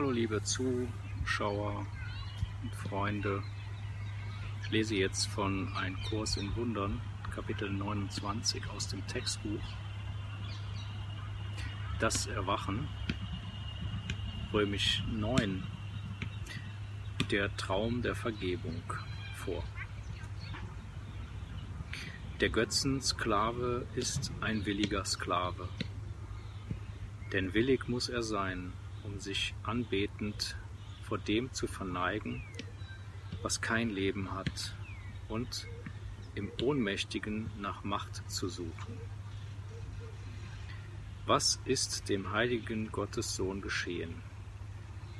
Hallo liebe Zuschauer und Freunde. Ich lese jetzt von Ein Kurs in Wundern, Kapitel 29 aus dem Textbuch. Das Erwachen, römisch 9, der Traum der Vergebung vor. Der Götzensklave ist ein williger Sklave, denn willig muss er sein, um sich anbetend vor dem zu verneigen, was kein Leben hat, und im Ohnmächtigen nach Macht zu suchen. Was ist dem heiligen Gottessohn geschehen,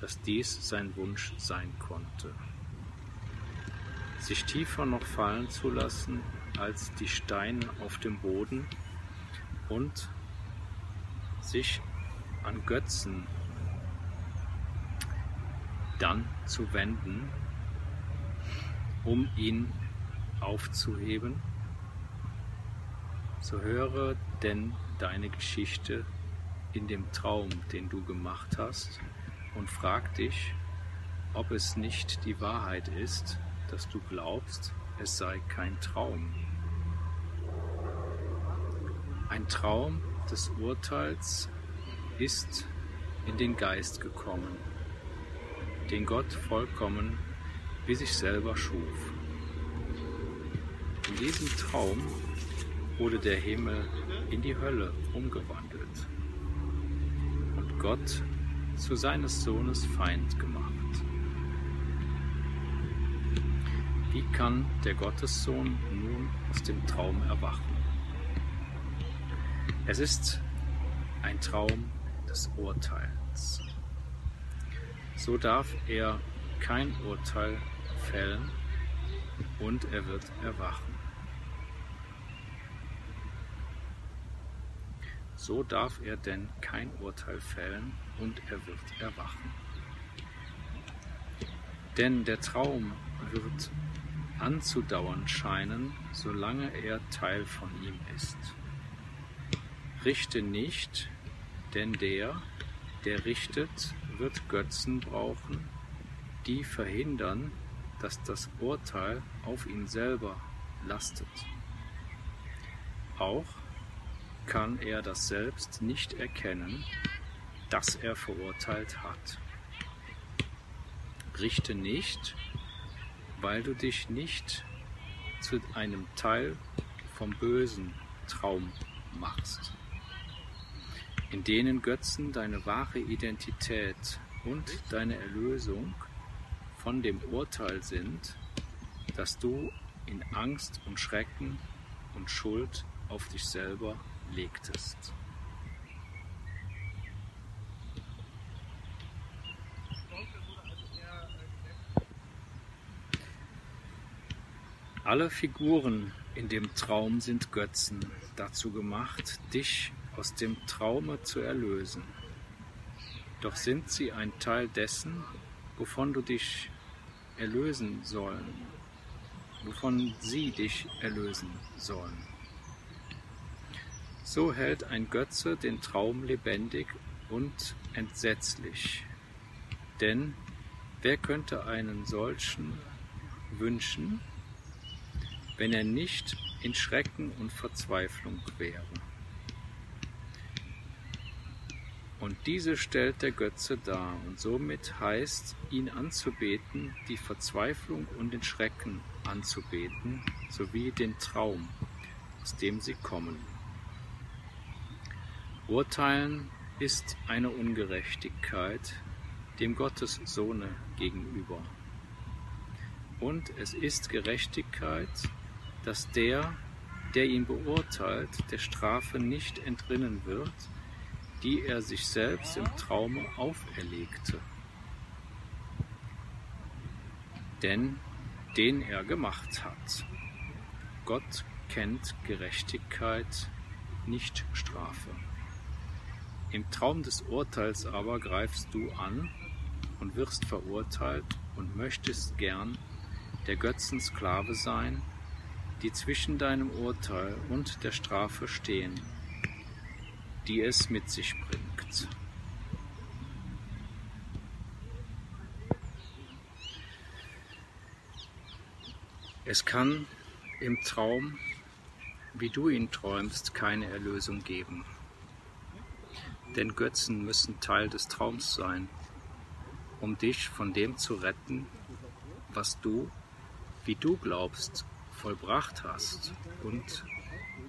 dass dies sein Wunsch sein konnte? Sich tiefer noch fallen zu lassen als die Steine auf dem Boden und sich an Götzen dann zu wenden, um ihn aufzuheben, so höre denn deine Geschichte in dem Traum, den du gemacht hast, und frag dich, ob es nicht die Wahrheit ist, dass du glaubst, es sei kein Traum. Ein Traum des Urteils ist in den Geist gekommen den Gott vollkommen wie sich selber schuf. In diesem Traum wurde der Himmel in die Hölle umgewandelt und Gott zu seines Sohnes Feind gemacht. Wie kann der Gottessohn nun aus dem Traum erwachen? Es ist ein Traum des Urteils so darf er kein Urteil fällen und er wird erwachen. So darf er denn kein Urteil fällen und er wird erwachen. Denn der Traum wird anzudauern scheinen, solange er Teil von ihm ist. Richte nicht, denn der, der richtet, wird Götzen brauchen, die verhindern, dass das Urteil auf ihn selber lastet. Auch kann er das selbst nicht erkennen, das er verurteilt hat. Richte nicht, weil du dich nicht zu einem Teil vom bösen Traum machst in denen Götzen deine wahre Identität und deine Erlösung von dem Urteil sind, das du in Angst und Schrecken und Schuld auf dich selber legtest. Alle Figuren in dem Traum sind Götzen, dazu gemacht, dich aus dem Traume zu erlösen. Doch sind sie ein Teil dessen, wovon du dich erlösen sollen, wovon sie dich erlösen sollen. So hält ein Götze den Traum lebendig und entsetzlich, denn Wer könnte einen solchen wünschen, wenn er nicht in Schrecken und Verzweiflung wäre? Und diese stellt der Götze dar, und somit heißt, ihn anzubeten, die Verzweiflung und den Schrecken anzubeten, sowie den Traum, aus dem sie kommen. Urteilen ist eine Ungerechtigkeit dem Gottes Sohne gegenüber. Und es ist Gerechtigkeit, dass der, der ihn beurteilt, der Strafe nicht entrinnen wird, die er sich selbst im Traume auferlegte. Denn den er gemacht hat. Gott kennt Gerechtigkeit, nicht Strafe. Im Traum des Urteils aber greifst du an und wirst verurteilt und möchtest gern der Götzensklave sein, die zwischen deinem Urteil und der Strafe stehen die es mit sich bringt. Es kann im Traum, wie du ihn träumst, keine Erlösung geben. Denn Götzen müssen Teil des Traums sein, um dich von dem zu retten, was du, wie du glaubst, vollbracht hast und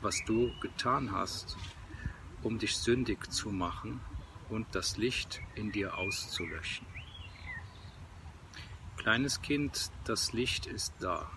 was du getan hast um dich sündig zu machen und das Licht in dir auszulöschen. Kleines Kind, das Licht ist da.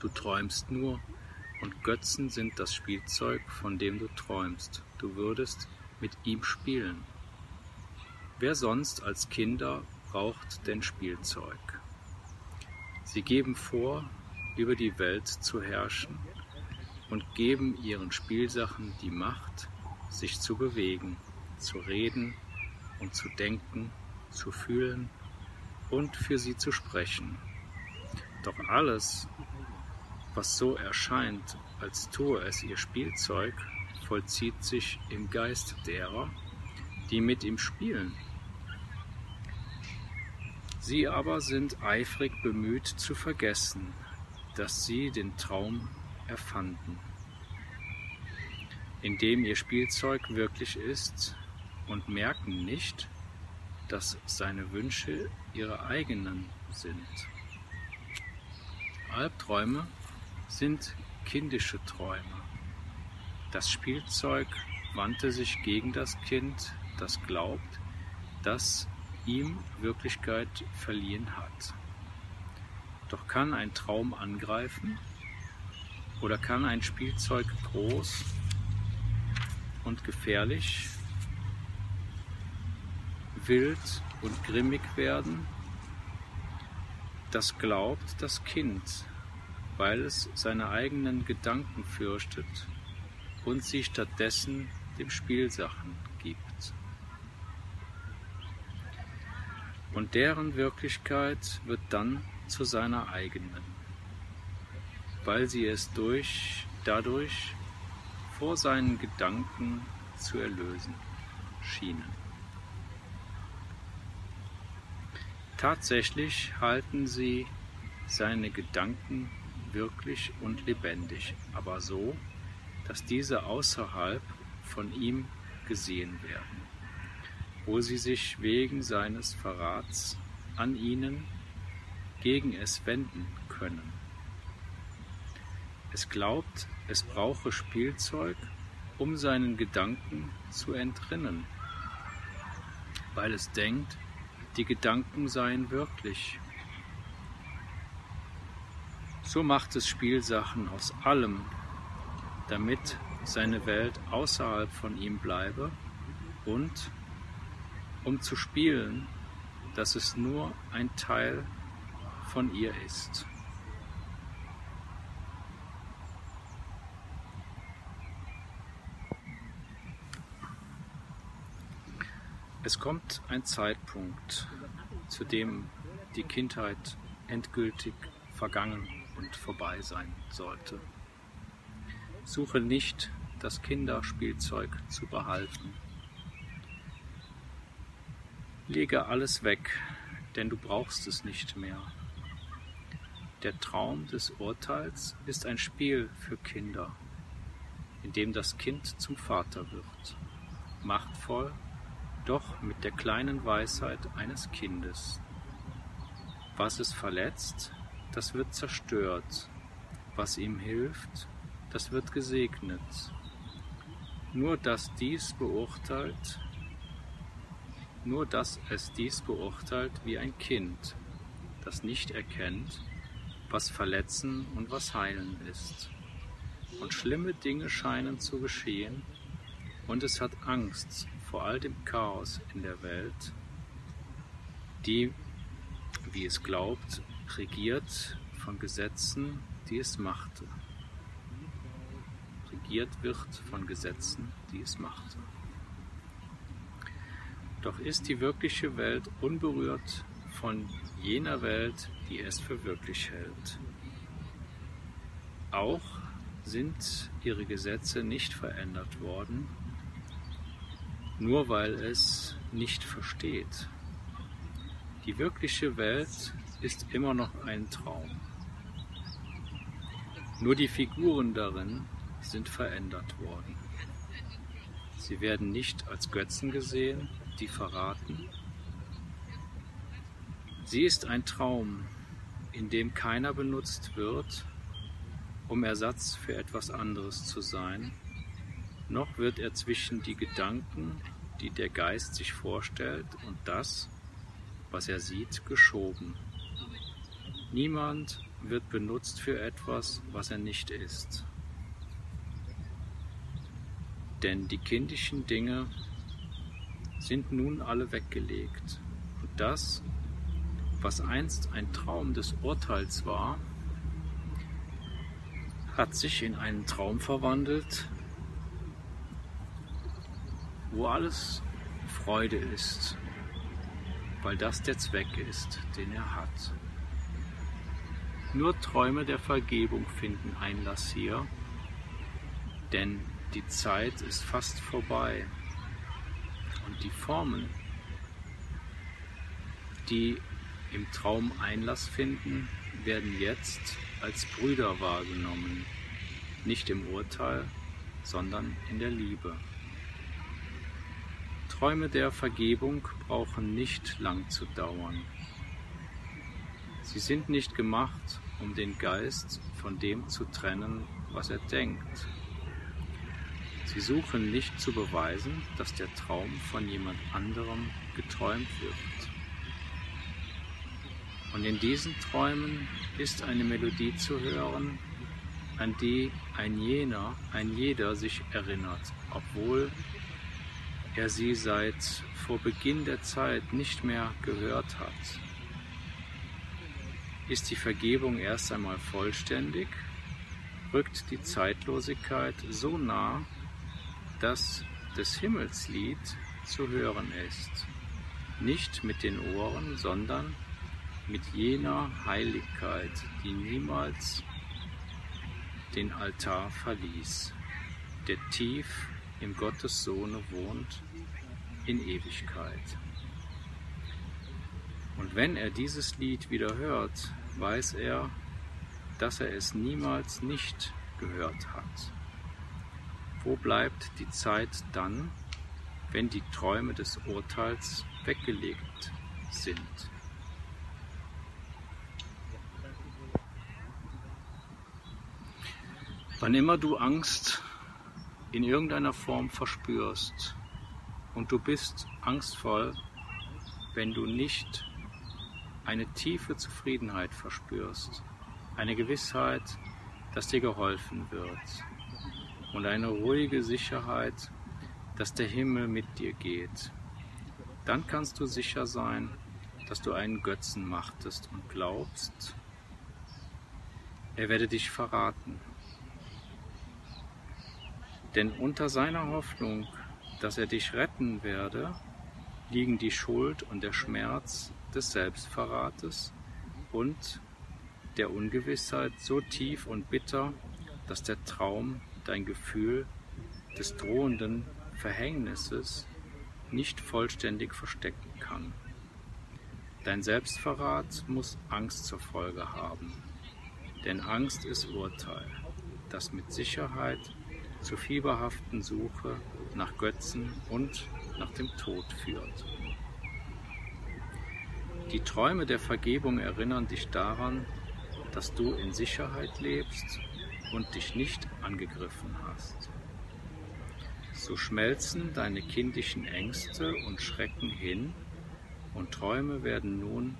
Du träumst nur und Götzen sind das Spielzeug, von dem du träumst. Du würdest mit ihm spielen. Wer sonst als Kinder braucht denn Spielzeug? Sie geben vor, über die Welt zu herrschen und geben ihren Spielsachen die Macht, sich zu bewegen, zu reden und zu denken, zu fühlen und für sie zu sprechen. Doch alles, was so erscheint, als tue es ihr Spielzeug, vollzieht sich im Geist derer, die mit ihm spielen. Sie aber sind eifrig bemüht zu vergessen, dass sie den Traum erfanden, in dem ihr Spielzeug wirklich ist und merken nicht, dass seine Wünsche ihre eigenen sind. Albträume sind kindische Träume. Das Spielzeug wandte sich gegen das Kind, das glaubt, dass ihm Wirklichkeit verliehen hat. Doch kann ein Traum angreifen oder kann ein Spielzeug groß und gefährlich, wild und grimmig werden? Das glaubt das Kind, weil es seine eigenen Gedanken fürchtet und sie stattdessen dem Spielsachen gibt. Und deren Wirklichkeit wird dann zu seiner eigenen weil sie es durch, dadurch vor seinen Gedanken zu erlösen schienen. Tatsächlich halten sie seine Gedanken wirklich und lebendig, aber so, dass diese außerhalb von ihm gesehen werden, wo sie sich wegen seines Verrats an ihnen gegen es wenden können. Es glaubt, es brauche Spielzeug, um seinen Gedanken zu entrinnen, weil es denkt, die Gedanken seien wirklich. So macht es Spielsachen aus allem, damit seine Welt außerhalb von ihm bleibe und um zu spielen, dass es nur ein Teil von ihr ist. Es kommt ein Zeitpunkt, zu dem die Kindheit endgültig vergangen und vorbei sein sollte. Suche nicht, das Kinderspielzeug zu behalten. Lege alles weg, denn du brauchst es nicht mehr. Der Traum des Urteils ist ein Spiel für Kinder, in dem das Kind zum Vater wird, machtvoll, doch mit der kleinen Weisheit eines Kindes. Was es verletzt, das wird zerstört, was ihm hilft, das wird gesegnet. Nur dass dies beurteilt, nur dass es dies beurteilt wie ein Kind, das nicht erkennt, was verletzen und was heilen ist. Und schlimme Dinge scheinen zu geschehen, und es hat Angst vor all dem Chaos in der Welt, die, wie es glaubt, regiert von Gesetzen, die es machte. Regiert wird von Gesetzen, die es machte. Doch ist die wirkliche Welt unberührt von jener Welt, die es für wirklich hält. Auch sind ihre Gesetze nicht verändert worden, nur weil es nicht versteht. Die wirkliche Welt ist immer noch ein Traum. Nur die Figuren darin sind verändert worden. Sie werden nicht als Götzen gesehen, die verraten. Sie ist ein Traum, in dem keiner benutzt wird, um Ersatz für etwas anderes zu sein, noch wird er zwischen die Gedanken, die der Geist sich vorstellt, und das, was er sieht, geschoben. Niemand wird benutzt für etwas, was er nicht ist. Denn die kindischen Dinge sind nun alle weggelegt. Und das, was einst ein Traum des Urteils war, hat sich in einen Traum verwandelt, wo alles Freude ist, weil das der Zweck ist, den er hat. Nur Träume der Vergebung finden Einlass hier, denn die Zeit ist fast vorbei und die Formen, die im Traum Einlass finden, werden jetzt als Brüder wahrgenommen, nicht im Urteil, sondern in der Liebe. Träume der Vergebung brauchen nicht lang zu dauern. Sie sind nicht gemacht, um den Geist von dem zu trennen, was er denkt. Sie suchen nicht zu beweisen, dass der Traum von jemand anderem geträumt wird. Und in diesen Träumen ist eine Melodie zu hören, an die ein jener, ein jeder sich erinnert, obwohl er sie seit vor Beginn der Zeit nicht mehr gehört hat. Ist die Vergebung erst einmal vollständig, rückt die Zeitlosigkeit so nah, dass des Himmelslied zu hören ist, nicht mit den Ohren, sondern mit jener Heiligkeit, die niemals den Altar verließ, der tief im Gottessohne wohnt in Ewigkeit. Und wenn er dieses Lied wieder hört, weiß er, dass er es niemals nicht gehört hat. Wo bleibt die Zeit dann, wenn die Träume des Urteils weggelegt sind? Wann immer du Angst in irgendeiner Form verspürst und du bist angstvoll, wenn du nicht eine tiefe Zufriedenheit verspürst, eine Gewissheit, dass dir geholfen wird, und eine ruhige Sicherheit, dass der Himmel mit dir geht. Dann kannst du sicher sein, dass du einen Götzen machtest und glaubst, er werde dich verraten. Denn unter seiner Hoffnung, dass er dich retten werde, liegen die Schuld und der Schmerz des Selbstverrates und der Ungewissheit so tief und bitter, dass der Traum dein Gefühl des drohenden Verhängnisses nicht vollständig verstecken kann. Dein Selbstverrat muss Angst zur Folge haben, denn Angst ist Urteil, das mit Sicherheit zur fieberhaften Suche nach Götzen und nach dem Tod führt. Die Träume der Vergebung erinnern dich daran, dass du in Sicherheit lebst und dich nicht angegriffen hast. So schmelzen deine kindischen Ängste und Schrecken hin und Träume werden nun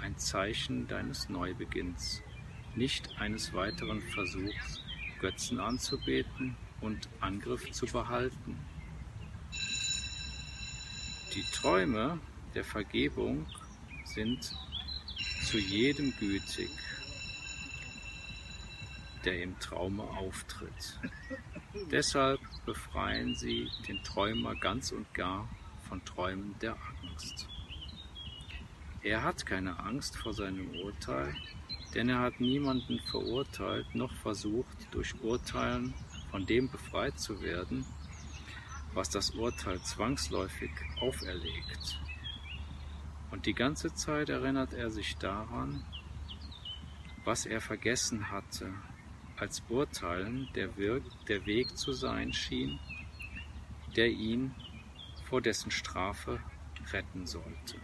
ein Zeichen deines Neubeginns, nicht eines weiteren Versuchs, Götzen anzubeten und Angriff zu behalten. Die Träume der Vergebung sind zu jedem gütig, der im Traume auftritt. Deshalb befreien sie den Träumer ganz und gar von Träumen der Angst. Er hat keine Angst vor seinem Urteil, denn er hat niemanden verurteilt noch versucht, durch Urteilen von dem befreit zu werden, was das Urteil zwangsläufig auferlegt. Und die ganze Zeit erinnert er sich daran, was er vergessen hatte, als Urteilen der, Wir der Weg zu sein schien, der ihn vor dessen Strafe retten sollte.